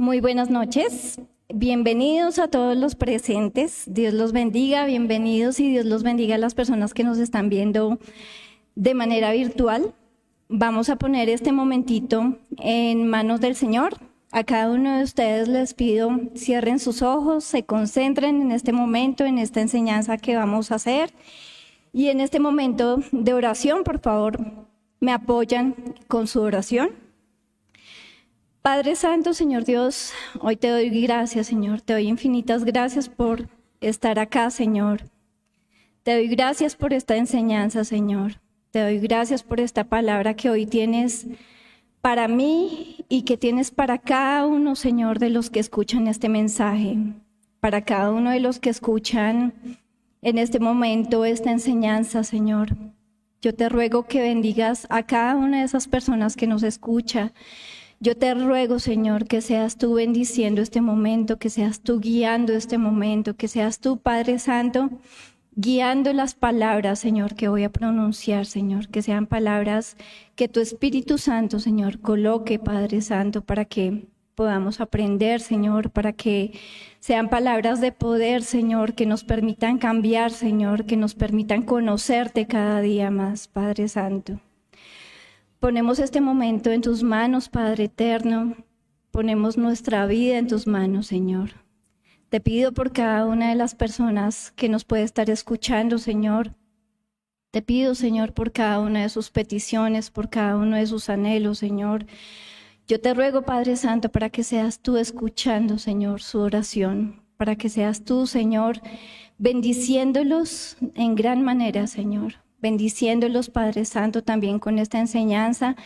Muy buenas noches. Bienvenidos a todos los presentes. Dios los bendiga. Bienvenidos y Dios los bendiga a las personas que nos están viendo de manera virtual. Vamos a poner este momentito en manos del Señor. A cada uno de ustedes les pido cierren sus ojos, se concentren en este momento, en esta enseñanza que vamos a hacer. Y en este momento de oración, por favor, me apoyan con su oración. Padre Santo, Señor Dios, hoy te doy gracias, Señor. Te doy infinitas gracias por estar acá, Señor. Te doy gracias por esta enseñanza, Señor. Te doy gracias por esta palabra que hoy tienes para mí y que tienes para cada uno, Señor, de los que escuchan este mensaje, para cada uno de los que escuchan en este momento esta enseñanza, Señor. Yo te ruego que bendigas a cada una de esas personas que nos escucha yo te ruego, Señor, que seas tú bendiciendo este momento, que seas tú guiando este momento, que seas tú, Padre Santo, guiando las palabras, Señor, que voy a pronunciar, Señor, que sean palabras que tu Espíritu Santo, Señor, coloque, Padre Santo, para que podamos aprender, Señor, para que sean palabras de poder, Señor, que nos permitan cambiar, Señor, que nos permitan conocerte cada día más, Padre Santo. Ponemos este momento en tus manos, Padre eterno. Ponemos nuestra vida en tus manos, Señor. Te pido por cada una de las personas que nos puede estar escuchando, Señor. Te pido, Señor, por cada una de sus peticiones, por cada uno de sus anhelos, Señor. Yo te ruego, Padre Santo, para que seas tú escuchando, Señor, su oración, para que seas tú, Señor, bendiciéndolos en gran manera, Señor bendiciéndolos, Padre Santo, también con esta enseñanza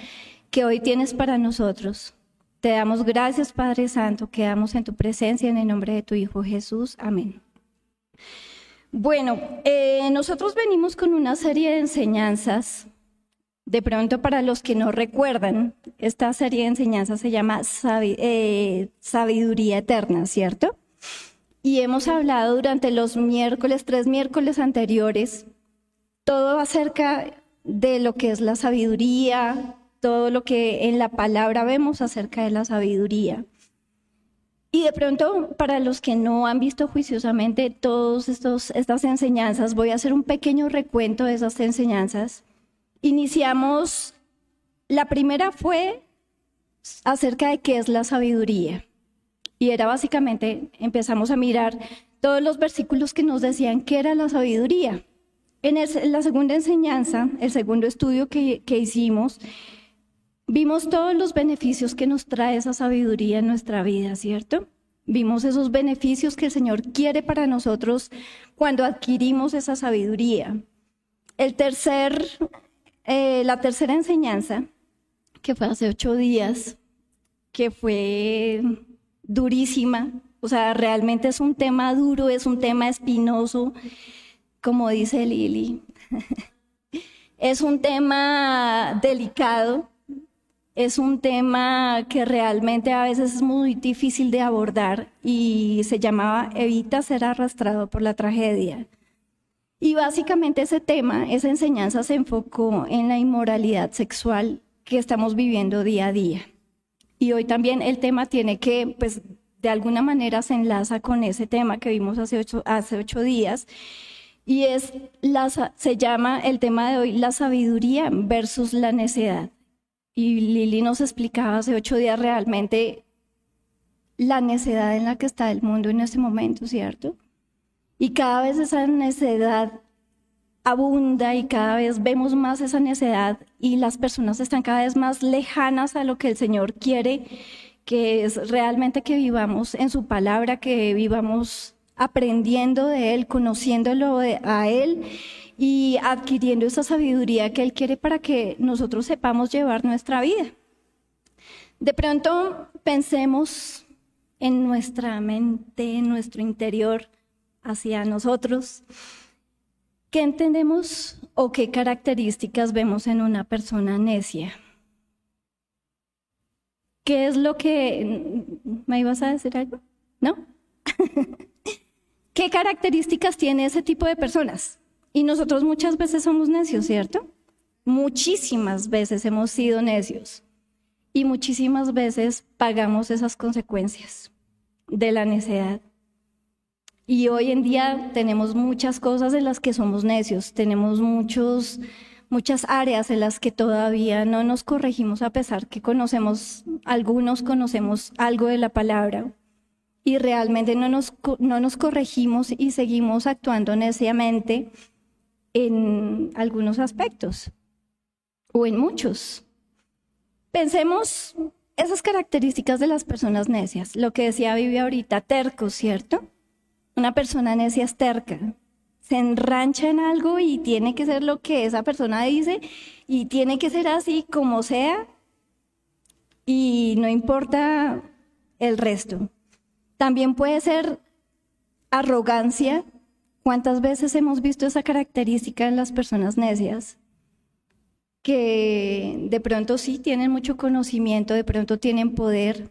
que hoy tienes para nosotros. Te damos gracias, Padre Santo, quedamos en tu presencia en el nombre de tu Hijo Jesús. Amén. Bueno, eh, nosotros venimos con una serie de enseñanzas. De pronto, para los que no recuerdan, esta serie de enseñanzas se llama eh, Sabiduría Eterna, ¿cierto? Y hemos hablado durante los miércoles, tres miércoles anteriores, todo acerca de lo que es la sabiduría, todo lo que en la palabra vemos acerca de la sabiduría. Y de pronto, para los que no han visto juiciosamente todas estas enseñanzas, voy a hacer un pequeño recuento de esas enseñanzas. Iniciamos, la primera fue acerca de qué es la sabiduría. Y era básicamente, empezamos a mirar todos los versículos que nos decían qué era la sabiduría. En, la segunda enseñanza, el segundo estudio que, que hicimos, vimos todos los beneficios que nos trae esa sabiduría en nuestra vida, ¿cierto? Vimos esos beneficios que el Señor quiere para nosotros cuando adquirimos esa sabiduría. El tercer, eh, la tercera enseñanza, que fue hace ocho días, que fue durísima, o sea, realmente es un tema duro, es un tema espinoso, como dice Lili. es un tema delicado, es un tema que realmente a veces es muy difícil de abordar y se llamaba Evita ser arrastrado por la tragedia. Y básicamente ese tema, esa enseñanza se enfocó en la inmoralidad sexual que estamos viviendo día a día. Y hoy también el tema tiene que, pues, de alguna manera se enlaza con ese tema que vimos hace ocho, hace ocho días y es la, se llama el tema de hoy la sabiduría versus la necedad. Y Lili nos explicaba hace ocho días realmente la necedad en la que está el mundo en este momento, ¿cierto? Y cada vez esa necedad abunda y cada vez vemos más esa necedad y las personas están cada vez más lejanas a lo que el Señor quiere, que es realmente que vivamos en su palabra, que vivamos aprendiendo de Él, conociéndolo a Él y adquiriendo esa sabiduría que Él quiere para que nosotros sepamos llevar nuestra vida. De pronto pensemos en nuestra mente, en nuestro interior, hacia nosotros. ¿Qué entendemos o qué características vemos en una persona necia? ¿Qué es lo que... ¿Me ibas a decir algo? ¿No? ¿Qué características tiene ese tipo de personas? Y nosotros muchas veces somos necios, ¿cierto? Muchísimas veces hemos sido necios. Y muchísimas veces pagamos esas consecuencias de la necedad. Y hoy en día tenemos muchas cosas en las que somos necios, tenemos muchos, muchas áreas en las que todavía no nos corregimos a pesar que conocemos, algunos conocemos algo de la palabra y realmente no nos, no nos corregimos y seguimos actuando neciamente en algunos aspectos o en muchos. Pensemos esas características de las personas necias, lo que decía Vivi ahorita, terco, ¿cierto? Una persona necia es terca, se enrancha en algo y tiene que ser lo que esa persona dice y tiene que ser así como sea y no importa el resto. También puede ser arrogancia. ¿Cuántas veces hemos visto esa característica en las personas necias? Que de pronto sí tienen mucho conocimiento, de pronto tienen poder,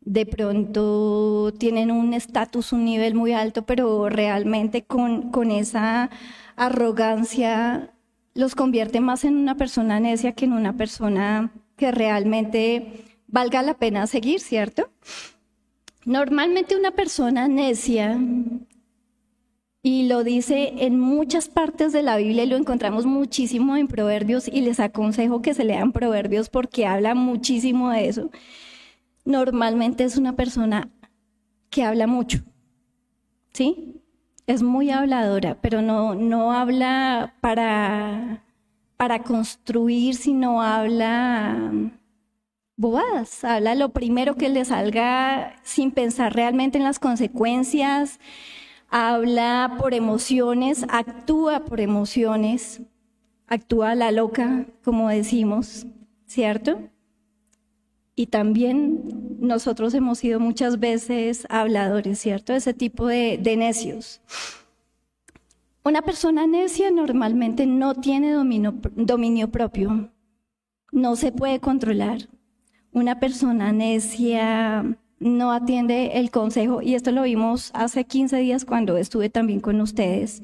de pronto tienen un estatus, un nivel muy alto, pero realmente con, con esa arrogancia los convierte más en una persona necia que en una persona que realmente valga la pena seguir, ¿cierto? Normalmente una persona necia, y lo dice en muchas partes de la Biblia y lo encontramos muchísimo en Proverbios y les aconsejo que se lean Proverbios porque habla muchísimo de eso normalmente es una persona que habla mucho, ¿sí? Es muy habladora, pero no, no habla para, para construir, sino habla bobadas, habla lo primero que le salga sin pensar realmente en las consecuencias, habla por emociones, actúa por emociones, actúa la loca, como decimos, ¿cierto? y también nosotros hemos sido muchas veces habladores, ¿cierto? Ese tipo de, necios. Una persona necia normalmente no tiene dominio, dominio propio, no se puede controlar. Una persona necia no atiende el consejo, y esto lo vimos hace 15 días cuando estuve también con ustedes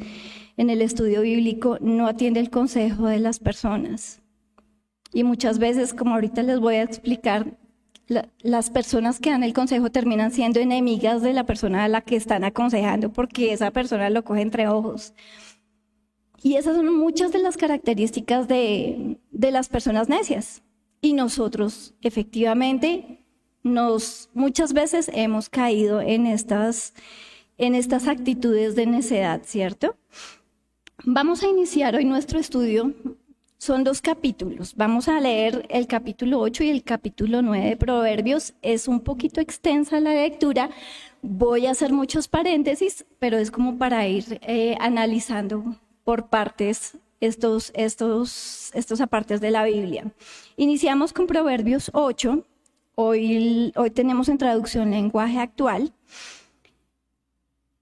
en el estudio bíblico, no atiende el consejo de las personas. Y muchas veces, como ahorita les voy a explicar, las personas que dan el consejo terminan siendo enemigas de la persona a la que están aconsejando porque esa persona lo coge entre ojos. Y esas son muchas de las características de, de las personas necias. Y nosotros, efectivamente, nos muchas veces hemos caído en estas, en estas actitudes de necedad, ¿cierto? Vamos a iniciar hoy nuestro estudio son dos capítulos. Vamos a leer el capítulo 8 y el capítulo 9 de Proverbios. Es un poquito extensa la lectura. Voy a hacer muchos paréntesis, pero es como para ir eh, analizando por partes estos, estos, estos apartes de la Biblia. Iniciamos con Proverbios 8. Hoy, hoy tenemos en traducción lenguaje actual.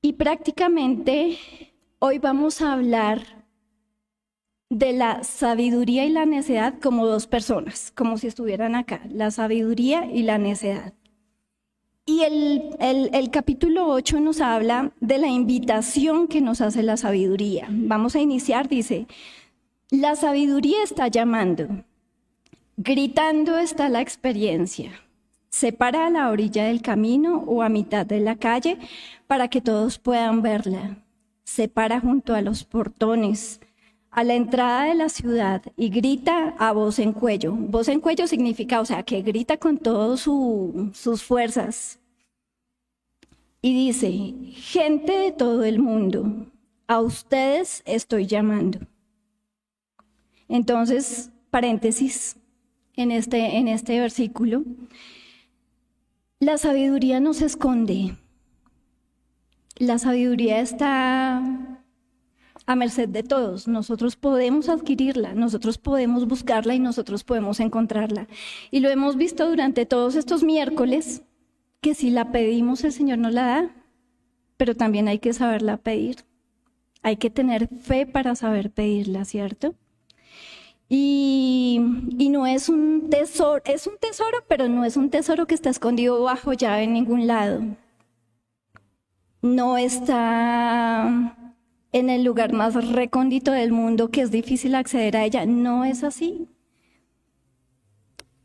Y prácticamente hoy vamos a hablar de la sabiduría y la necedad como dos personas, como si estuvieran acá, la sabiduría y la necedad. Y el, el, capítulo 8 nos habla de la invitación que nos hace la sabiduría. Vamos a iniciar, dice, la sabiduría está llamando, gritando está la experiencia. Se para a la orilla del camino o a mitad de la calle para que todos puedan verla. Se para junto a los portones a la entrada de la ciudad y grita a voz en cuello. Voz en cuello significa, o sea, que grita con todas sus fuerzas. Y dice, gente de todo el mundo, a ustedes estoy llamando. Entonces, paréntesis en este, en este versículo, la sabiduría no se esconde. La sabiduría está a merced de todos. Nosotros podemos adquirirla, nosotros podemos buscarla y nosotros podemos encontrarla. Y lo hemos visto durante todos estos miércoles, que si la pedimos el Señor nos la da, pero también hay que saberla pedir. Hay que tener fe para saber pedirla, ¿cierto? Es un tesoro, es un tesoro, pero no es un tesoro que está escondido bajo llave en ningún lado. No está en el lugar más recóndito del mundo que es difícil acceder a ella. No es así.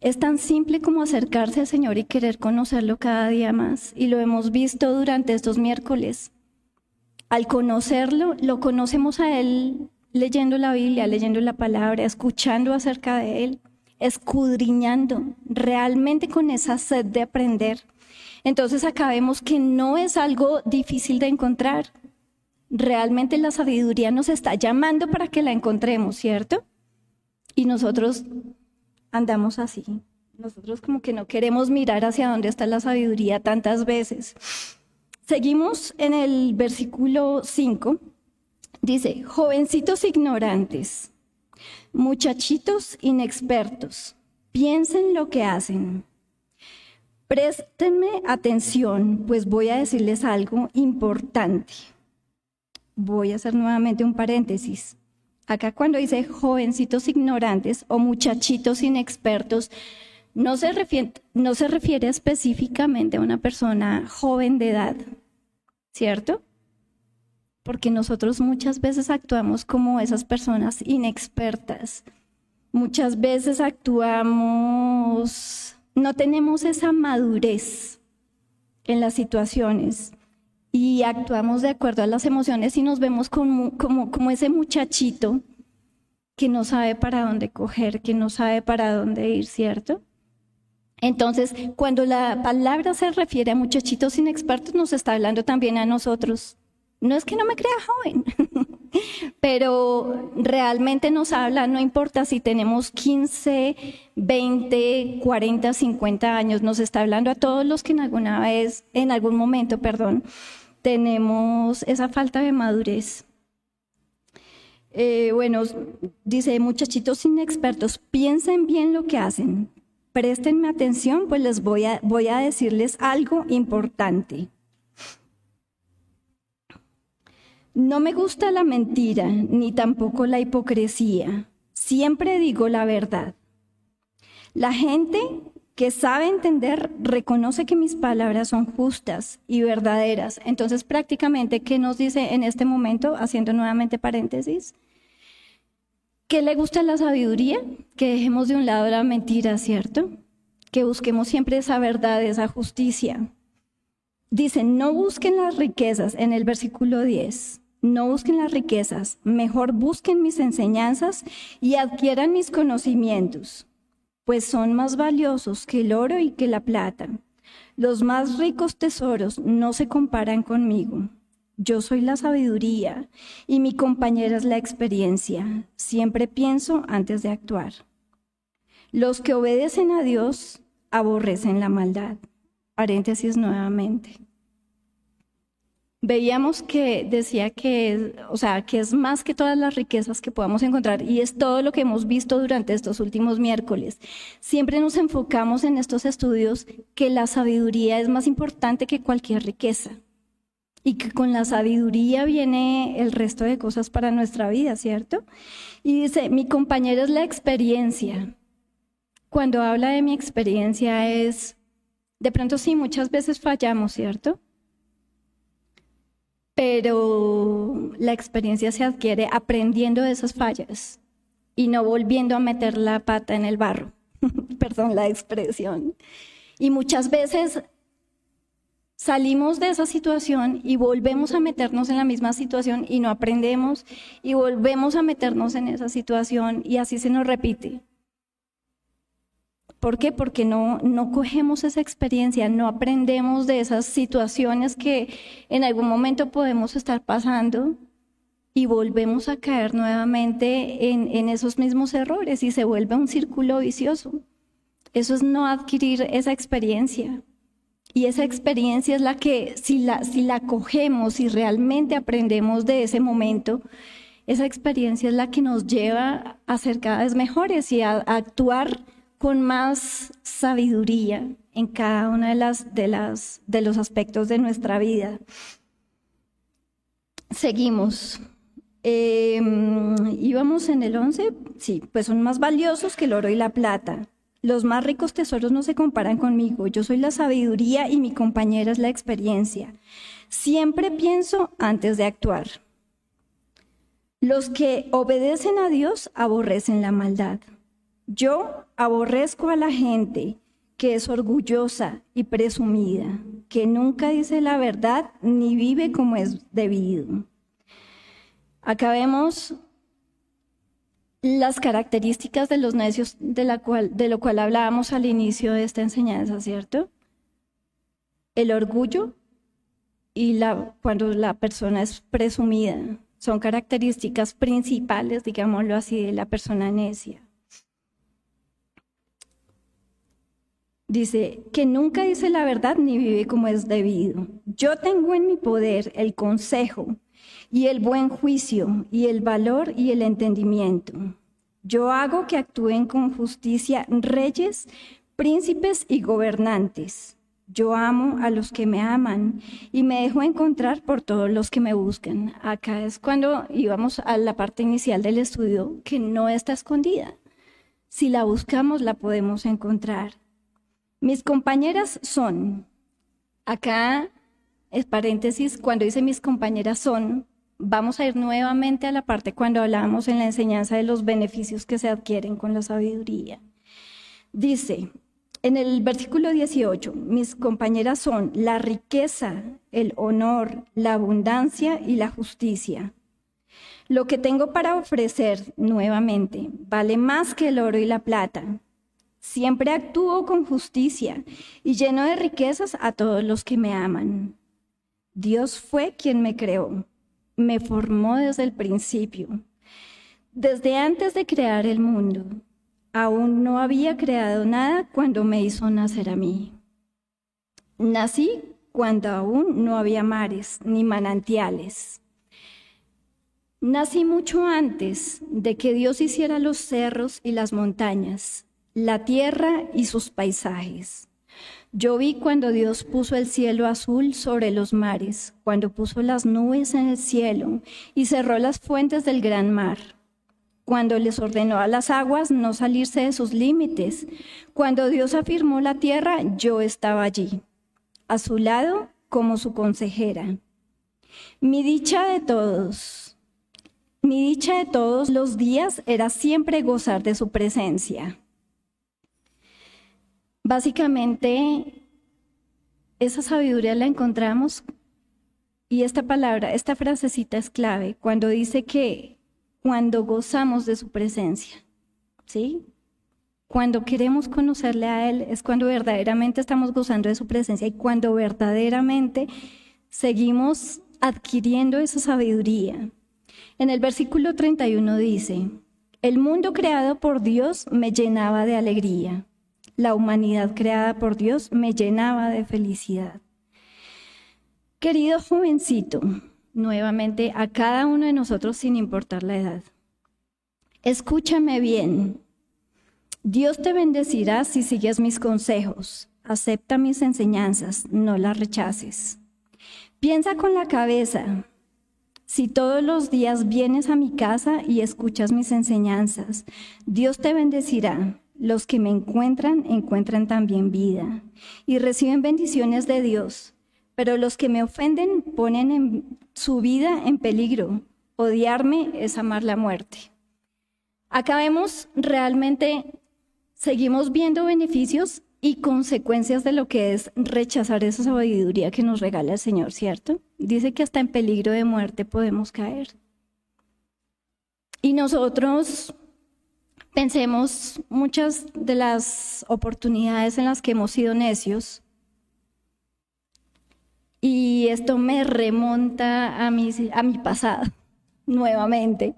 Es tan simple como acercarse al Señor y querer conocerlo cada día más. Y lo hemos visto durante estos miércoles. Al conocerlo, lo conocemos a Él leyendo la Biblia, leyendo la palabra, escuchando acerca de Él, escudriñando realmente con esa sed de aprender. Entonces acá vemos que no es algo difícil de encontrar. Realmente la sabiduría nos está llamando para que la encontremos, ¿cierto? Y nosotros andamos así. Nosotros como que no queremos mirar hacia dónde está la sabiduría tantas veces. Seguimos en el versículo 5. Dice, jovencitos ignorantes, muchachitos inexpertos, piensen lo que hacen. Préstenme atención, pues voy a decirles algo importante. Voy a hacer nuevamente un paréntesis. Acá cuando dice jovencitos ignorantes o muchachitos inexpertos, no se, refiere, no se refiere específicamente a una persona joven de edad, ¿cierto? Porque nosotros muchas veces actuamos como esas personas inexpertas. Muchas veces actuamos, no tenemos esa madurez en las situaciones y actuamos de acuerdo a las emociones y nos vemos como, como, como ese muchachito que no sabe para dónde coger, que no sabe para dónde ir, ¿cierto? Entonces, cuando la palabra se refiere a muchachitos inexpertos, nos está hablando también a nosotros. No es que no me crea joven, pero realmente nos habla, no importa si tenemos 15, 20, 40, 50 años, nos está hablando a todos los que en alguna vez, en algún momento, perdón, tenemos esa falta de madurez. Eh, bueno, dice, muchachitos inexpertos, piensen bien lo que hacen. Préstenme atención, pues les voy a, voy a decirles algo importante. No me gusta la mentira, ni tampoco la hipocresía. Siempre digo la verdad. La gente que sabe entender reconoce que mis palabras son justas y verdaderas. Entonces, prácticamente, ¿qué nos dice en este momento, haciendo nuevamente paréntesis? Que le gusta la sabiduría, que dejemos de un lado la mentira, ¿cierto? Que busquemos siempre esa verdad, esa justicia. Dice, no busquen las riquezas en el versículo 10. No busquen las riquezas, mejor busquen mis enseñanzas y adquieran mis conocimientos pues son más valiosos que el oro y que la plata. Los más ricos tesoros no se comparan conmigo. Yo soy la sabiduría y mi compañera es la experiencia. Siempre pienso antes de actuar. Los que obedecen a Dios aborrecen la maldad. Paréntesis nuevamente veíamos que decía que, o sea, que es más que todas las riquezas que podamos encontrar y es todo lo que hemos visto durante estos últimos miércoles. Siempre nos enfocamos en estos estudios que la sabiduría es más importante que cualquier riqueza y que con la sabiduría viene el resto de cosas para nuestra vida, ¿cierto? Y dice, mi compañera es la experiencia. Cuando habla de mi experiencia es, de pronto sí, muchas veces fallamos, ¿cierto? pero la experiencia se adquiere aprendiendo de esas fallas y no volviendo a meter la pata en el barro. Perdón la expresión. Y muchas veces salimos de esa situación y volvemos a meternos en la misma situación y no aprendemos y volvemos a meternos en esa situación y así se nos repite. ¿Por qué? Porque no, no cogemos esa experiencia, no aprendemos de esas situaciones que en algún momento podemos estar pasando y volvemos a caer nuevamente en, en esos mismos errores y se vuelve un círculo vicioso. Eso es no adquirir esa experiencia. Y esa experiencia es la que, si la, si la cogemos y realmente aprendemos de ese momento, esa experiencia es la que nos lleva a ser cada vez mejores y a, a actuar con más sabiduría en cada uno de, las, de, los aspectos de nuestra vida. Seguimos. Em, íbamos en el 11, sí, pues son más valiosos que el oro y la plata. Los más ricos tesoros no se comparan conmigo. Yo soy la sabiduría y mi compañera es la experiencia. Siempre pienso antes de actuar. Los que obedecen a Dios aborrecen la maldad. Yo aborrezco a la gente que es orgullosa y presumida, que nunca dice la verdad ni vive como es debido. Acá vemos las características de los necios de, la cual, de lo cual hablábamos al inicio de esta enseñanza, ¿cierto? El orgullo y la, cuando la persona es presumida son características principales, digámoslo así, de la persona necia. Dice que nunca dice la verdad ni vive como es debido. Yo tengo en mi poder el consejo y el buen juicio y el valor y el entendimiento. Yo hago que actúen con justicia reyes, príncipes y gobernantes. Yo amo a los que me aman y me dejo encontrar por todos los que me buscan. Acá es cuando íbamos a la parte inicial del estudio que no está escondida. Si la buscamos, la podemos encontrar. Mis compañeras son, acá es paréntesis, cuando dice mis compañeras son, vamos a ir nuevamente a la parte cuando hablábamos en la enseñanza de los beneficios que se adquieren con la sabiduría. Dice, en el versículo 18, mis compañeras son la riqueza, el honor, la abundancia y la justicia. Lo que tengo para ofrecer nuevamente vale más que el oro y la plata Siempre actúo con justicia y lleno de riquezas a todos los que me aman. Dios fue quien me creó, me formó desde el principio. Desde antes de crear el mundo, aún no había creado nada cuando me hizo nacer a mí. Nací cuando aún no había mares ni manantiales. Nací mucho antes de que Dios hiciera los cerros y las montañas la tierra y sus paisajes. Yo vi cuando Dios puso el cielo azul sobre los mares, cuando puso las nubes en el cielo y cerró las fuentes del gran mar, cuando les ordenó a las aguas no salirse de sus límites, cuando Dios afirmó la tierra, yo estaba allí, a su lado como su consejera. Mi dicha de todos, mi dicha de todos los días era siempre gozar de su presencia Básicamente, esa sabiduría la encontramos y esta palabra, esta frasecita es clave cuando dice que cuando gozamos de su presencia, ¿sí? Cuando queremos conocerle a Él es cuando verdaderamente estamos gozando de su presencia y cuando verdaderamente seguimos adquiriendo esa sabiduría. En el versículo 31 dice, el mundo creado por Dios me llenaba de alegría la humanidad creada por Dios me llenaba de felicidad. Querido jovencito, nuevamente a cada uno de nosotros sin importar la edad, escúchame bien. Dios te bendecirá si sigues mis consejos. Acepta mis enseñanzas, no las rechaces. Piensa con la cabeza. Si todos los días vienes a mi casa y escuchas mis enseñanzas, Dios te bendecirá los que me encuentran encuentran también vida y reciben bendiciones de Dios, pero los que me ofenden ponen en su vida en peligro. Odiarme es amar la muerte. Acá vemos realmente, seguimos viendo beneficios y consecuencias de lo que es rechazar esa sabiduría que nos regala el Señor, ¿cierto? Dice que hasta en peligro de muerte podemos caer. Y nosotros Pensemos muchas de las oportunidades en las que hemos sido necios. Y esto me remonta a mi, a mi pasado, nuevamente.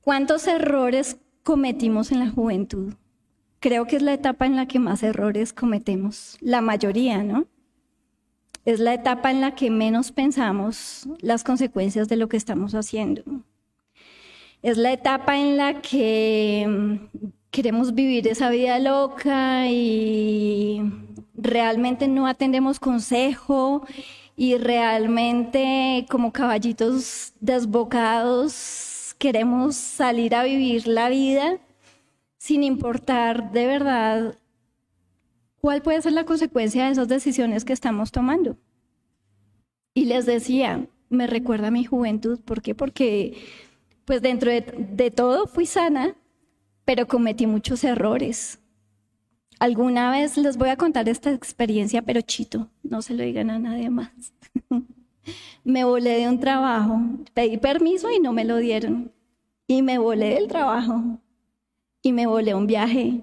¿Cuántos errores cometimos en la juventud? Creo que es la etapa en la que más errores cometemos, la mayoría, ¿no? Es la etapa en la que menos pensamos las consecuencias de lo que estamos haciendo. Es la etapa en la que mm, queremos vivir esa vida loca y realmente no atendemos consejo y realmente como caballitos desbocados queremos salir a vivir la vida sin importar de verdad cuál puede ser la consecuencia de esas decisiones que estamos tomando. Y les decía, me recuerda a mi juventud, ¿por qué? Porque pues dentro de, todo fui sana, pero cometí muchos errores. Alguna vez les voy a contar esta experiencia, pero chito, no se lo digan a nadie más. me volé de un trabajo, pedí permiso y no me lo dieron. Y me volé del trabajo y me volé un viaje.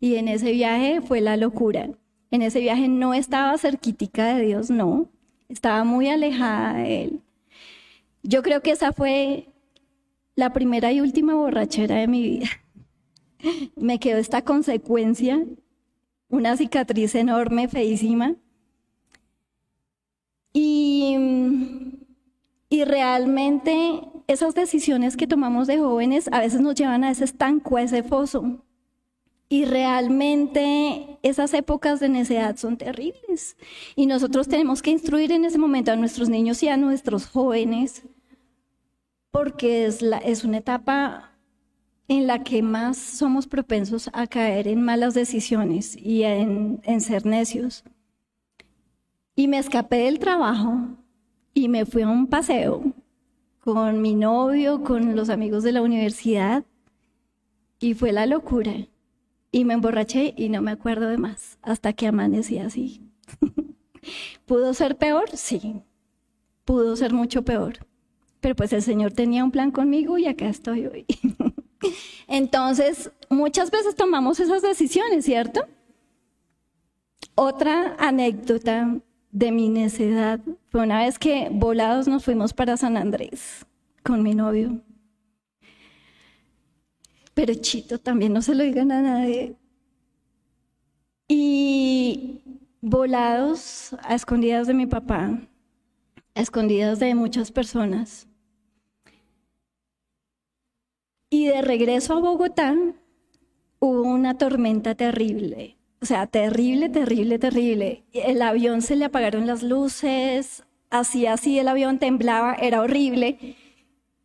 Y en ese viaje fue la locura. En ese viaje no estaba cerquítica de Dios, no. Estaba muy alejada de Él. Yo creo que esa fue la primera y última borrachera de mi vida. Me quedó esta consecuencia, una cicatriz enorme, feísima. Y, y realmente esas decisiones que tomamos de jóvenes a veces nos llevan a ese estanco, a ese foso. Y realmente esas épocas de necedad son terribles. Y nosotros tenemos que instruir en ese momento a nuestros niños y a nuestros jóvenes, porque es, una etapa en la que más somos propensos a caer en malas decisiones y en, en ser necios. Y me escapé del trabajo y me fui a un paseo con mi novio, con los amigos de la universidad, y fue la locura. Y me emborraché y no me acuerdo de más, hasta que amanecí así. ¿Pudo ser peor? Sí, pudo ser mucho peor. Pero pues el Señor tenía un plan conmigo y acá estoy hoy. Entonces, muchas veces tomamos esas decisiones, ¿cierto? Otra anécdota de mi necedad fue una vez que volados nos fuimos para San Andrés con mi novio. Pero Chito también no se lo digan a nadie. Y volados a escondidas de mi papá, a escondidas de muchas personas. Y de regreso a Bogotá hubo una tormenta terrible. O sea, terrible, terrible, terrible. El avión se le apagaron las luces, así, así, el avión temblaba, era horrible.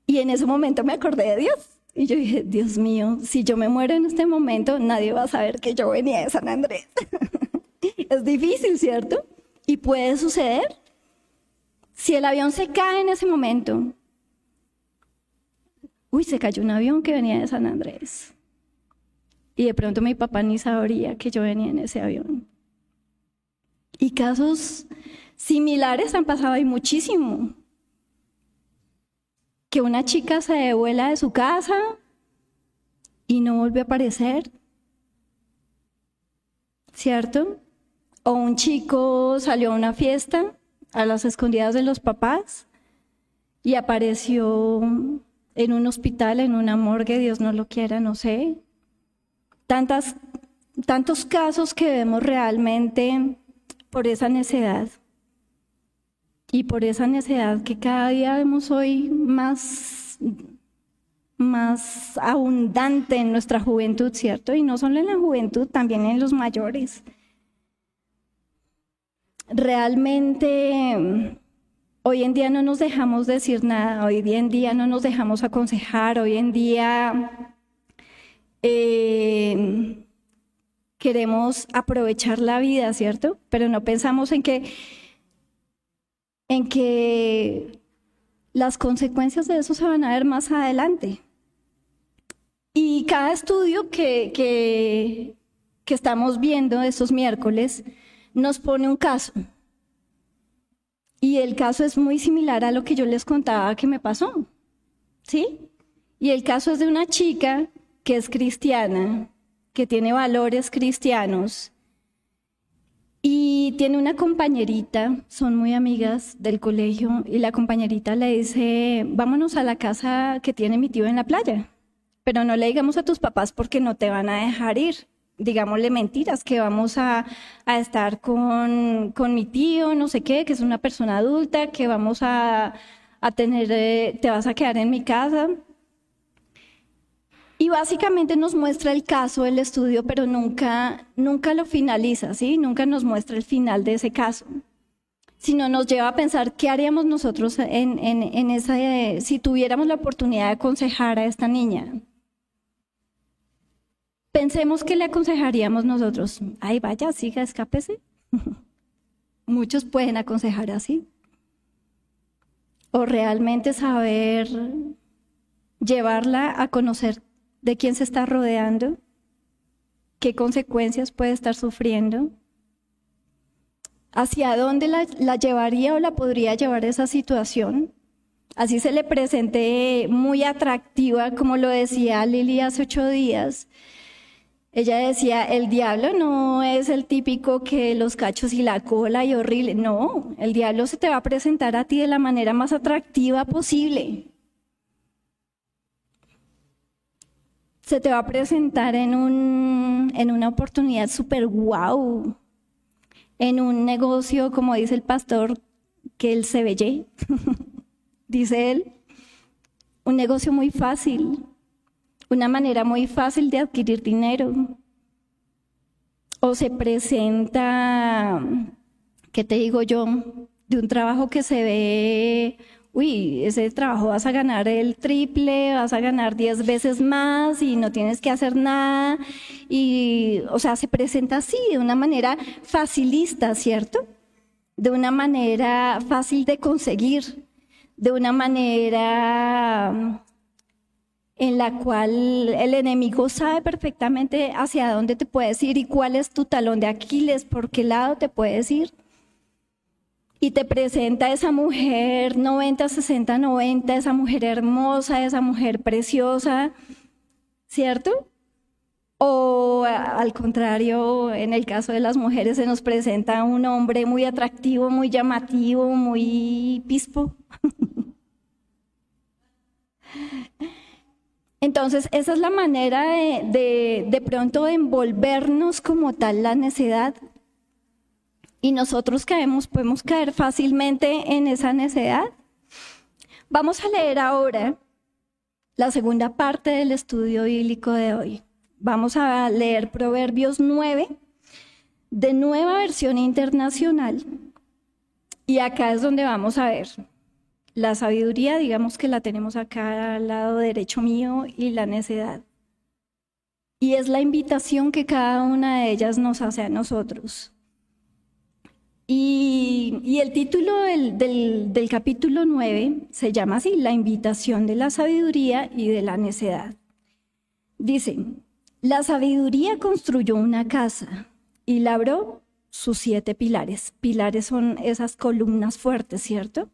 Y en ese momento me acordé de Dios. Y yo dije, Dios mío, si yo me muero en este momento, nadie va a saber que yo venía de San Andrés. es difícil, ¿cierto? Y puede suceder. Si el avión se cae en ese momento, uy, se cayó un avión que venía de San Andrés. Y de pronto mi papá ni sabría que yo venía en ese avión. Y casos similares han pasado ahí muchísimo que una chica se devuela de su casa y no vuelve a aparecer, ¿cierto? O un chico salió a una fiesta a las escondidas de los papás y apareció en un hospital, en una morgue, Dios no lo quiera, no sé. Tantas, tantos casos que vemos realmente por esa necedad. Y por esa necesidad que cada día vemos hoy más, más abundante en nuestra juventud, ¿cierto? Y no solo en la juventud, también en los mayores. Realmente hoy en día no nos dejamos decir nada, hoy en día no nos dejamos aconsejar, hoy en día eh, queremos aprovechar la vida, ¿cierto? Pero no pensamos en que en que las consecuencias de eso se van a ver más adelante. Y cada estudio que, que, estamos viendo estos miércoles nos pone un caso. Y el caso es muy similar a lo que yo les contaba que me pasó. ¿Sí? Y el caso es de una chica que es cristiana, que tiene valores cristianos y tiene una compañerita, son muy amigas del colegio, y la compañerita le dice, vámonos a la casa que tiene mi tío en la playa, pero no le digamos a tus papás porque no te van a dejar ir. Digámosle mentiras, que vamos a, estar con, mi tío, no sé qué, que es una persona adulta, que vamos a, tener, eh, te vas a quedar en mi casa. Y básicamente nos muestra el caso del estudio, pero nunca, nunca lo finaliza, ¿sí? Nunca nos muestra el final de ese caso. Sino nos lleva a pensar qué haríamos nosotros en, en, en esa, si tuviéramos la oportunidad de aconsejar a esta niña. Pensemos que le aconsejaríamos nosotros. Ay, vaya, siga, escápese. Muchos pueden aconsejar así. O realmente saber llevarla a conocer de quién se está rodeando, qué consecuencias puede estar sufriendo, hacia dónde la, la llevaría o la podría llevar esa situación. Así se le presente muy atractiva, como lo decía Lili hace ocho días. Ella decía, el diablo no es el típico que los cachos y la cola y horrible. No, el diablo se te va a presentar a ti de la manera más atractiva posible. Se te va a presentar en, un, en una oportunidad súper guau, en un negocio, como dice el pastor, que él se veye. dice él, un negocio muy fácil, una manera muy fácil de adquirir dinero. O se presenta, ¿qué te digo yo? De un trabajo que se ve, uy, ese trabajo vas a ganar el triple, vas a ganar diez veces más y no tienes que hacer nada. Y, o sea, se presenta así, de una manera facilista, ¿cierto? De una manera fácil de conseguir de una manera en la cual el enemigo sabe perfectamente hacia dónde te puedes ir y cuál es tu talón de Aquiles, por qué lado te puedes ir. Y te presenta esa mujer 90, 60, 90, esa mujer hermosa, esa mujer preciosa, ¿cierto? O al contrario, en el caso de las mujeres se nos presenta un hombre muy atractivo, muy llamativo, muy pispo. Entonces, esa es la manera de, de, pronto envolvernos como tal la necedad. Y nosotros caemos, podemos caer fácilmente en esa necedad. Vamos a leer ahora la segunda parte del estudio bíblico de hoy. Vamos a leer Proverbios 9 de nueva versión internacional. Y acá es donde vamos a ver la sabiduría, digamos que la tenemos acá al lado derecho mío, y la necedad. Y es la invitación que cada una de ellas nos hace a nosotros. Y, el título del, del capítulo 9 se llama así, la invitación de la sabiduría y de la necedad. Dice, la sabiduría construyó una casa y labró sus siete pilares. Pilares son esas columnas fuertes, ¿cierto?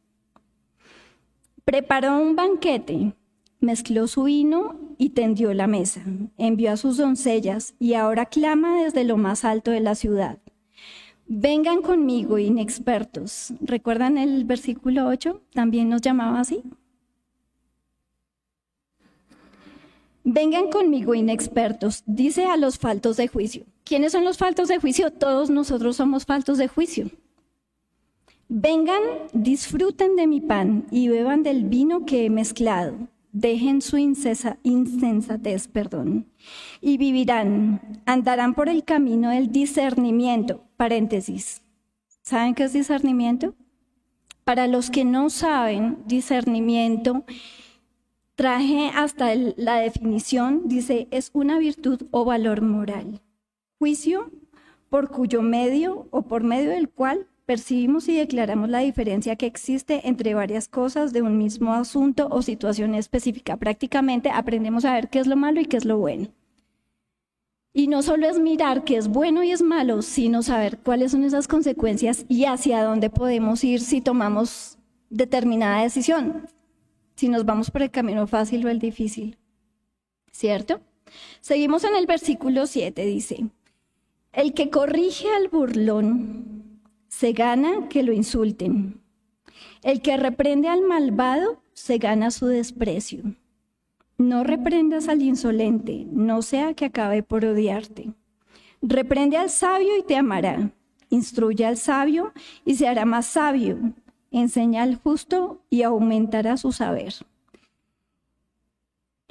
Preparó un banquete, mezcló su vino y tendió la mesa. Envió a sus doncellas y ahora clama desde lo más alto de la ciudad. Vengan conmigo, inexpertos. ¿Recuerdan el versículo 8? También nos llamaba así. Vengan conmigo, inexpertos, dice a los faltos de juicio. ¿Quiénes son los faltos de juicio? Todos nosotros somos faltos de juicio. Vengan, disfruten de mi pan y beban del vino que he mezclado. Dejen su insensatez, perdón, y vivirán, andarán por el camino del discernimiento. ¿Saben qué es discernimiento? Para los que no saben, discernimiento, traje hasta la definición, dice, es una virtud o valor moral. Juicio por cuyo medio o por medio del cual percibimos y declaramos la diferencia que existe entre varias cosas de un mismo asunto o situación específica. Prácticamente aprendemos a ver qué es lo malo y qué es lo bueno. Y no solo es mirar qué es bueno y es malo, sino saber cuáles son esas consecuencias y hacia dónde podemos ir si tomamos determinada decisión, si nos vamos por el camino fácil o el difícil. ¿Cierto? Seguimos en el versículo 7, dice, el que corrige al burlón se gana que lo insulten. El que reprende al malvado se gana su desprecio. No reprendas al insolente, no sea que acabe por odiarte. Reprende al sabio y te amará. Instruye al sabio y se hará más sabio. Enseña al justo y aumentará su saber.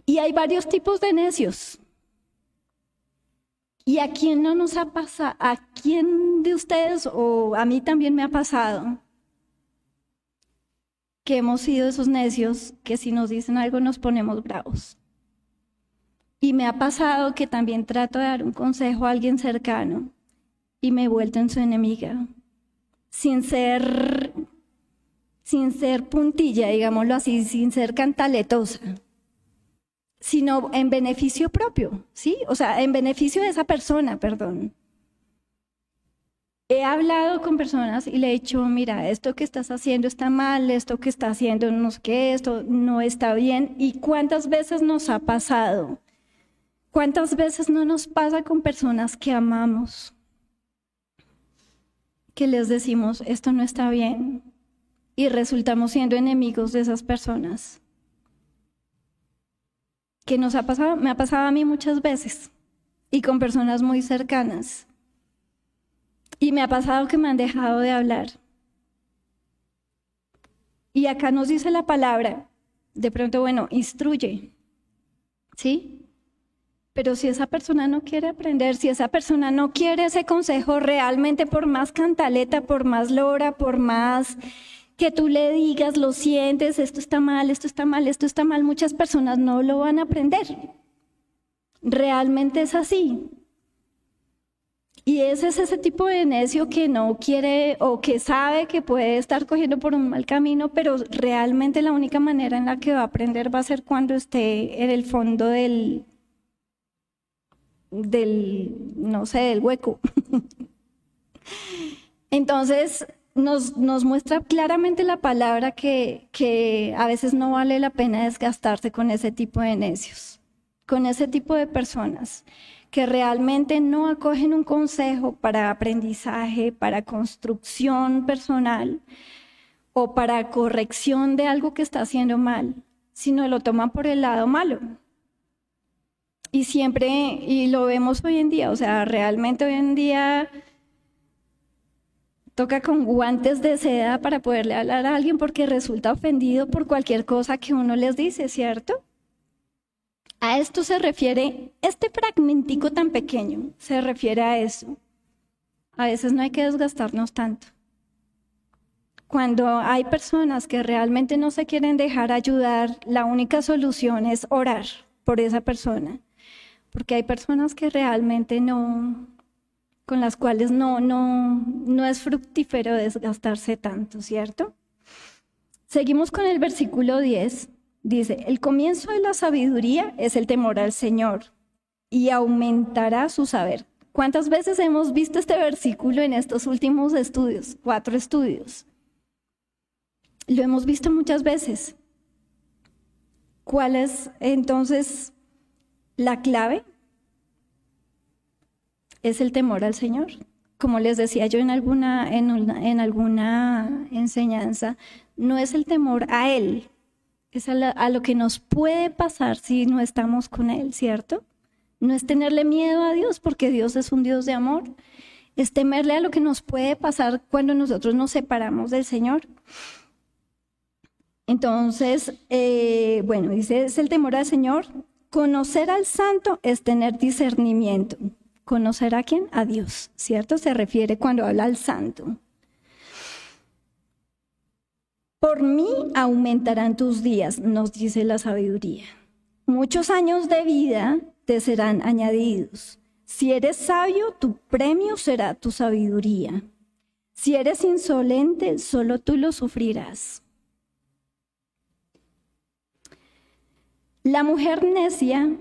Y hay varios tipos de necios. ¿Y a quién no nos ha pasado? ¿A quién de ustedes o a mí también me ha pasado? Que hemos sido esos necios que si nos dicen algo nos ponemos bravos. Y me ha pasado que también trato de dar un consejo a alguien cercano y me he vuelto en su enemiga. Sin ser, sin ser puntilla, digámoslo así, sin ser cantaletosa sino en beneficio propio, ¿sí? O sea, en beneficio de esa persona, perdón. He hablado con personas y le he dicho, mira, esto que estás haciendo está mal, esto que está haciendo no sé qué, esto no está bien. ¿Y cuántas veces nos ha pasado? ¿Cuántas veces no nos pasa con personas que amamos? Que les decimos, esto no está bien. Y resultamos siendo enemigos de esas personas que nos ha pasado, me ha pasado a mí muchas veces y con personas muy cercanas. Y me ha pasado que me han dejado de hablar. Y acá nos dice la palabra, de pronto, bueno, instruye, ¿sí? Pero si esa persona no quiere aprender, si esa persona no quiere ese consejo realmente, por más cantaleta, por más lora, por más que tú le digas, lo sientes, esto está mal, esto está mal, esto está mal, muchas personas no lo van a aprender. Realmente es así. Y ese es ese tipo de necio que no quiere o que sabe que puede estar cogiendo por un mal camino, pero realmente la única manera en la que va a aprender va a ser cuando esté en el fondo del, del no sé, del hueco. Entonces, nos, nos, muestra claramente la palabra que, que a veces no vale la pena desgastarse con ese tipo de necios, con ese tipo de personas que realmente no acogen un consejo para aprendizaje, para construcción personal o para corrección de algo que está haciendo mal, sino lo toman por el lado malo. Y siempre, y lo vemos hoy en día, o sea, realmente hoy en día toca con guantes de seda para poderle hablar a alguien porque resulta ofendido por cualquier cosa que uno les dice, ¿cierto? A esto se refiere, este fragmentico tan pequeño se refiere a eso. A veces no hay que desgastarnos tanto. Cuando hay personas que realmente no se quieren dejar ayudar, la única solución es orar por esa persona. Porque hay personas que realmente no, con las cuales no, no, no es fructífero desgastarse tanto, ¿cierto? Seguimos con el versículo 10. Dice, el comienzo de la sabiduría es el temor al Señor y aumentará su saber. ¿Cuántas veces hemos visto este versículo en estos últimos estudios? Cuatro estudios. Lo hemos visto muchas veces. ¿Cuál es entonces la clave? es el temor al Señor. Como les decía yo en alguna, en, alguna enseñanza, no es el temor a Él, es a, lo que nos puede pasar si no estamos con Él, ¿cierto? No es tenerle miedo a Dios, porque Dios es un Dios de amor, es temerle a lo que nos puede pasar cuando nosotros nos separamos del Señor. Entonces, eh, bueno, dice, es el temor al Señor. Conocer al santo es tener discernimiento. Conocer a quién? A Dios, ¿cierto? Se refiere cuando habla al santo. Por mí aumentarán tus días, nos dice la sabiduría. Muchos años de vida te serán añadidos. Si eres sabio, tu premio será tu sabiduría. Si eres insolente, solo tú lo sufrirás. La mujer necia,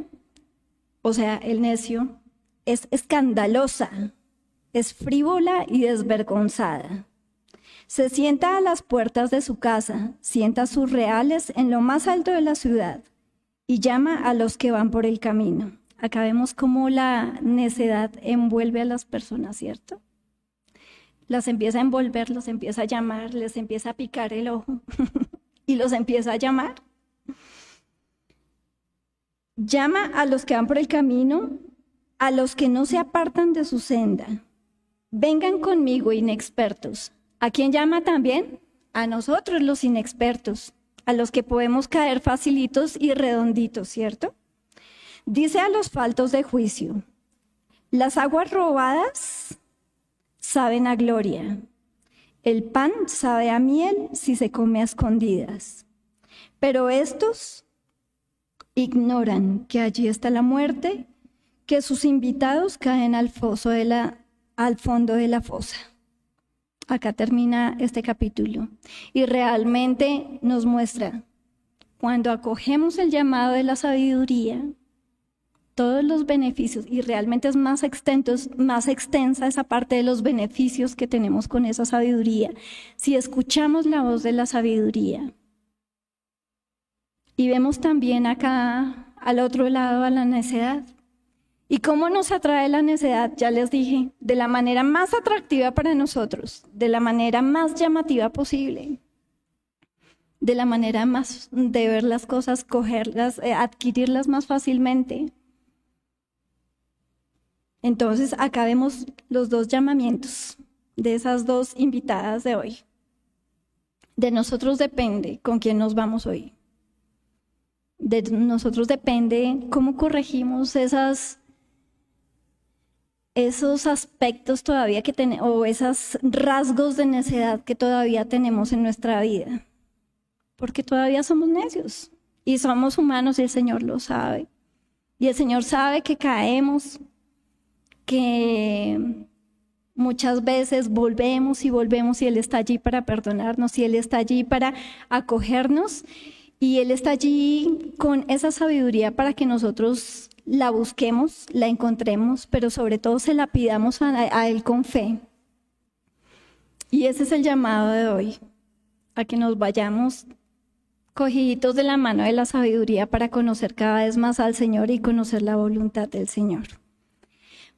o sea, el necio, es escandalosa, es frívola y desvergonzada. Se sienta a las puertas de su casa, sienta sus reales en lo más alto de la ciudad y llama a los que van por el camino. Acá vemos cómo la necedad envuelve a las personas, ¿cierto? Las empieza a envolver, los empieza a llamar, les empieza a picar el ojo y los empieza a llamar. Llama a los que van por el camino a los que no se apartan de su senda. Vengan conmigo, inexpertos. ¿A quién llama también? A nosotros, los inexpertos, a los que podemos caer facilitos y redonditos, ¿cierto? Dice a los faltos de juicio, las aguas robadas saben a gloria, el pan sabe a miel si se come a escondidas, pero estos ignoran que allí está la muerte que sus invitados caen al, foso de la, al fondo de la fosa. Acá termina este capítulo y realmente nos muestra cuando acogemos el llamado de la sabiduría, todos los beneficios, y realmente es más, más extensa esa parte de los beneficios que tenemos con esa sabiduría, si escuchamos la voz de la sabiduría. Y vemos también acá al otro lado a la necedad. ¿Y cómo nos atrae la necedad? Ya les dije, de la manera más atractiva para nosotros, de la manera más llamativa posible, de la manera más de ver las cosas, cogerlas, eh, adquirirlas más fácilmente. Entonces, acá vemos los dos llamamientos de esas dos invitadas de hoy. De nosotros depende con quién nos vamos hoy. De nosotros depende cómo corregimos esas esos aspectos todavía que tenemos, o esos rasgos de necedad que todavía tenemos en nuestra vida. Porque todavía somos necios y somos humanos y el Señor lo sabe. Y el Señor sabe que caemos, que muchas veces volvemos y volvemos y Él está allí para perdonarnos y Él está allí para acogernos y Él está allí con esa sabiduría para que nosotros la busquemos, la encontremos, pero sobre todo se la pidamos a, Él con fe. Y ese es el llamado de hoy, a que nos vayamos cogiditos de la mano de la sabiduría para conocer cada vez más al Señor y conocer la voluntad del Señor.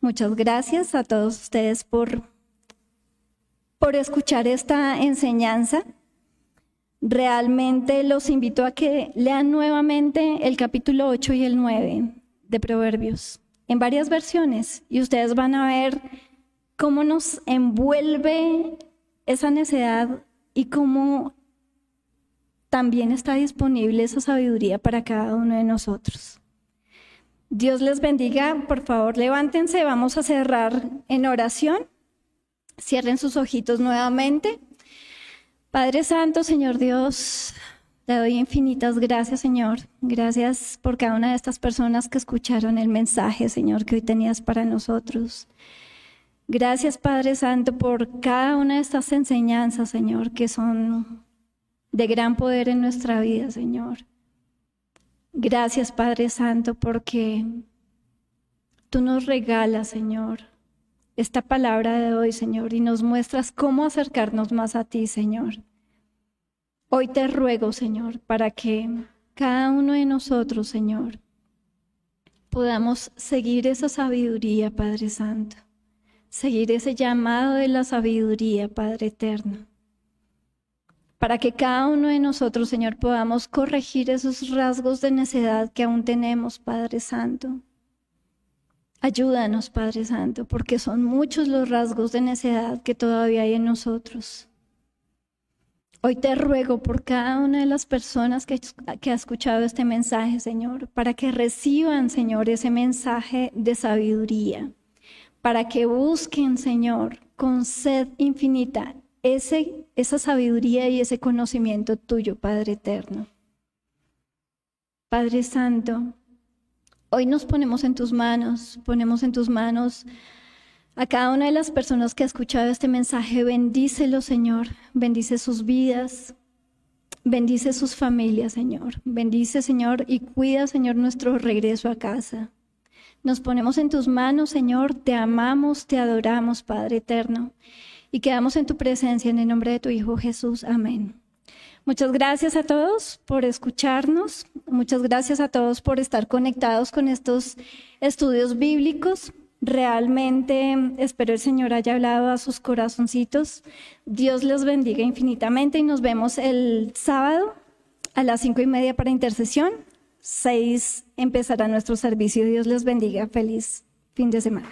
Muchas gracias a todos ustedes por, por escuchar esta enseñanza. Realmente los invito a que lean nuevamente el capítulo 8 y el 9 de Proverbios en varias versiones y ustedes van a ver cómo nos envuelve esa necedad y cómo también está disponible esa sabiduría para cada uno de nosotros. Dios les bendiga, por favor levántense, vamos a cerrar en oración. Cierren sus ojitos nuevamente. Padre Santo, Señor Dios, te doy infinitas gracias, Señor. Gracias por cada una de estas personas que escucharon el mensaje, Señor, que hoy tenías para nosotros. Gracias, Padre Santo, por cada una de estas enseñanzas, Señor, que son de gran poder en nuestra vida, Señor. Gracias, Padre Santo, porque tú nos regalas, Señor, esta palabra de hoy, Señor, y nos muestras cómo acercarnos más a ti, Señor. Hoy te ruego, Señor, para que cada uno de nosotros, Señor, podamos seguir esa sabiduría, Padre Santo, seguir ese llamado de la sabiduría, Padre Eterno, para que cada uno de nosotros, Señor, podamos corregir esos rasgos de necedad que aún tenemos, Padre Santo. Ayúdanos, Padre Santo, porque son muchos los rasgos de necedad que todavía hay en nosotros. Hoy te ruego por cada una de las personas que, que, ha escuchado este mensaje, Señor, para que reciban, Señor, ese mensaje de sabiduría, para que busquen, Señor, con sed infinita ese, esa sabiduría y ese conocimiento tuyo, Padre eterno. Padre Santo, hoy nos ponemos en tus manos, ponemos en tus manos a cada una de las personas que ha escuchado este mensaje, bendícelo, Señor. Bendice sus vidas. Bendice sus familias, Señor. Bendice, Señor, y cuida, Señor, nuestro regreso a casa. Nos ponemos en tus manos, Señor. Te amamos, te adoramos, Padre eterno. Y quedamos en tu presencia en el nombre de tu Hijo Jesús. Amén. Muchas gracias a todos por escucharnos. Muchas gracias a todos por estar conectados con estos estudios bíblicos. Realmente espero el Señor haya hablado a sus corazoncitos. Dios les bendiga infinitamente y nos vemos el sábado a las cinco y media para intercesión. Seis empezará nuestro servicio. Dios les bendiga. Feliz fin de semana.